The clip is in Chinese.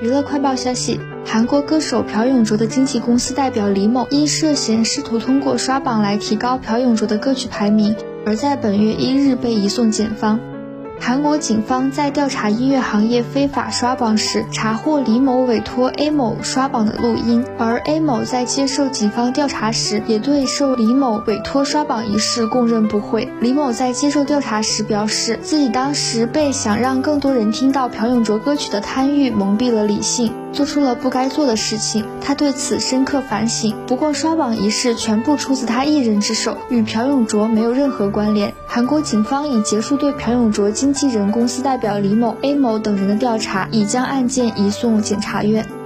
娱乐快报消息：韩国歌手朴永卓的经纪公司代表李某因涉嫌试图通过刷榜来提高朴永卓的歌曲排名，而在本月一日被移送检方。韩国警方在调查音乐行业非法刷榜时，查获李某委托 A 某刷榜的录音，而 A 某在接受警方调查时，也对受李某委托刷榜一事供认不讳。李某在接受调查时表示，自己当时被想让更多人听到朴永卓歌曲的贪欲蒙蔽了理性，做出了不该做的事情。他对此深刻反省。不过，刷榜一事全部出自他一人之手，与朴永卓没有任何关联。韩国警方已结束对朴永卓经纪人公司代表李某、A 某等人的调查，已将案件移送检察院。